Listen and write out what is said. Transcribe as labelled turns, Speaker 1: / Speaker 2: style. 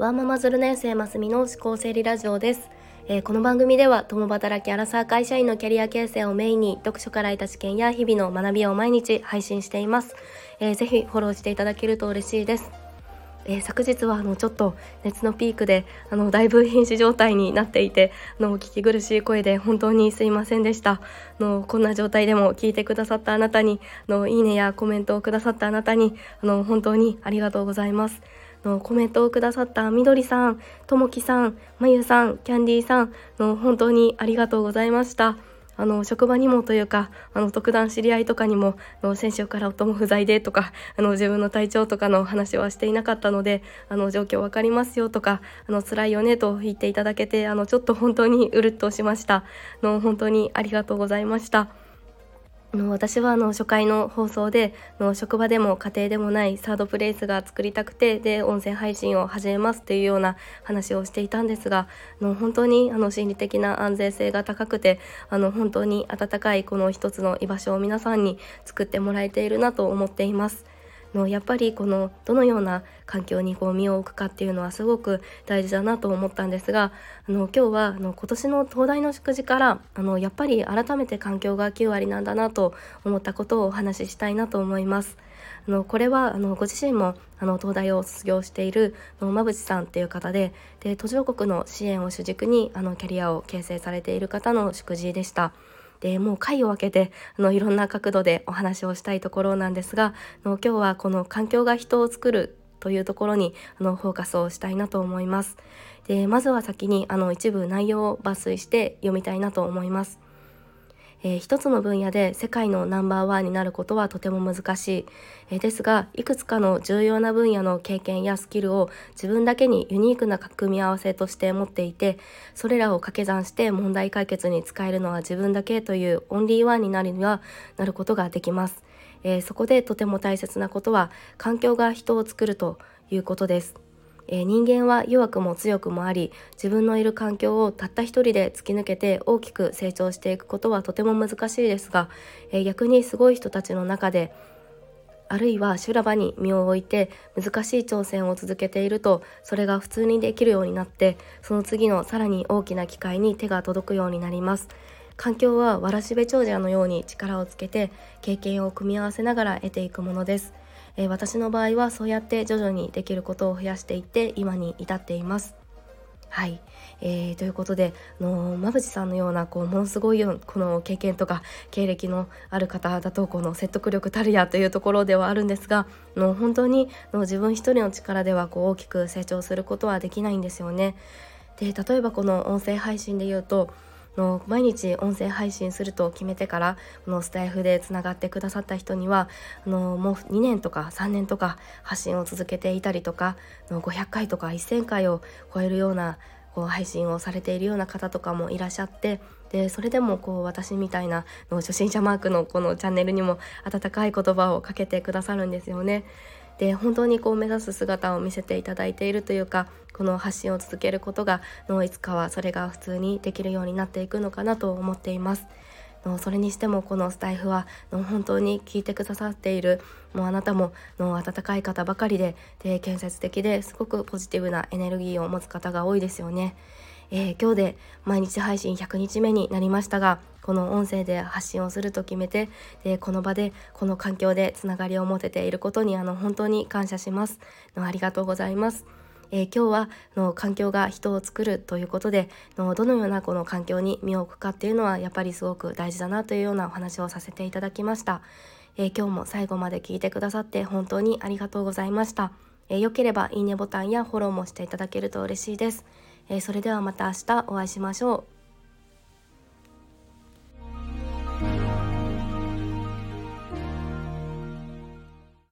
Speaker 1: ワーママズル年生ますみの思考整理ラジオです、えー、この番組では共働きアラサー会社員のキャリア形成をメインに読書から得た知見や日々の学びを毎日配信しています、えー、ぜひフォローしていただけると嬉しいです。えー、昨日はあのちょっと熱のピークであのだいぶ瀕死状態になっていてあの聞き苦しい声で本当にすいませんでした。あのこんな状態でも聞いてくださったあなたにあのいいねやコメントをくださったあなたにあの本当にありがとうございます。のコメントをくださったみどりさん、ともきさん、まゆさん、キャンディーさんの本当にありがとうございました。あの職場にもというかあの特段知り合いとかにもあの先週から夫も不在でとかあの自分の体調とかの話はしていなかったのであの状況分かりますよとかあの辛いよねと言っていただけてあのちょっと本当にうるっとしましたの本当にありがとうございました。の私はあの初回の放送での職場でも家庭でもないサードプレイスが作りたくてで音声配信を始めますっていうような話をしていたんですがの本当にあの心理的な安全性が高くてあの本当に温かいこの一つの居場所を皆さんに作ってもらえているなと思っています。のやっぱりこのどのような環境にこう身を置くかっていうのはすごく大事だなと思ったんですがあの今日はあの今年の東大の祝辞からあのやっぱり改めて環境が9割なんだなと思ったことをお話ししたいなと思います。あのこれはあのご自身もあの東大を卒業している馬淵さんっていう方でで途上国の支援を主軸にあのキャリアを形成されている方の祝辞でした。でもう回を分けてあのいろんな角度でお話をしたいところなんですがの今日はこの環境が人を作るというところにあのフォーカスをしたいなと思います。でまずは先にあの一部内容を抜粋して読みたいなと思います。えー、一つの分野で世界のナンバーワンになることはとても難しい、えー、ですがいくつかの重要な分野の経験やスキルを自分だけにユニークな組み合わせとして持っていてそれらを掛け算して問題解決に使えるのは自分だけというオンリーワンになるにはなることができます、えー、そこでとても大切なことは環境が人を作るということです。えー、人間は弱くも強くもあり自分のいる環境をたった一人で突き抜けて大きく成長していくことはとても難しいですが、えー、逆にすごい人たちの中であるいは修羅場に身を置いて難しい挑戦を続けているとそれが普通にできるようになってその次のさらに大きな機会に手が届くようになります。環境はわらしべ長者のように力をつけて経験を組み合わせながら得ていくものです。えー、私の場合はそうやって徐々にできることを増やしていって今に至っています。はい、えー、ということで、あの馬淵さんのようなこうものすごいこの経験とか経歴のある方だとこの説得力たるやというところではあるんですがの本当にの自分一人の力ではこう大きく成長することはできないんですよね。で例えばこの音声配信で言うとの毎日音声配信すると決めてからこのスタイフでつながってくださった人にはあのもう2年とか3年とか発信を続けていたりとかの500回とか1000回を超えるようなこう配信をされているような方とかもいらっしゃってでそれでもこう私みたいなの初心者マークのこのチャンネルにも温かい言葉をかけてくださるんですよね。で本当にこう目指す姿を見せていただいているというかこの発信を続けることがのいつかはそれが普通にできるようになっていくのかなと思っています。のそれにしてもこのスタイフはの本当に聞いてくださっているもうあなたもの温かい方ばかりでで建設的ですごくポジティブなエネルギーを持つ方が多いですよね。えー、今日で毎日配信100日目になりましたがこの音声で発信をすると決めてでこの場でこの環境でつながりを持てていることにあの本当に感謝します。のありがとうございます。えー、今日はの環境が人を作るということでのどのようなこの環境に身を置くかっていうのはやっぱりすごく大事だなというようなお話をさせていただきました、えー、今日も最後まで聞いてくださって本当にありがとうございました、えー、よければいいねボタンやフォローもしていただけると嬉しいです。えそれではまた明日お会いしましょう。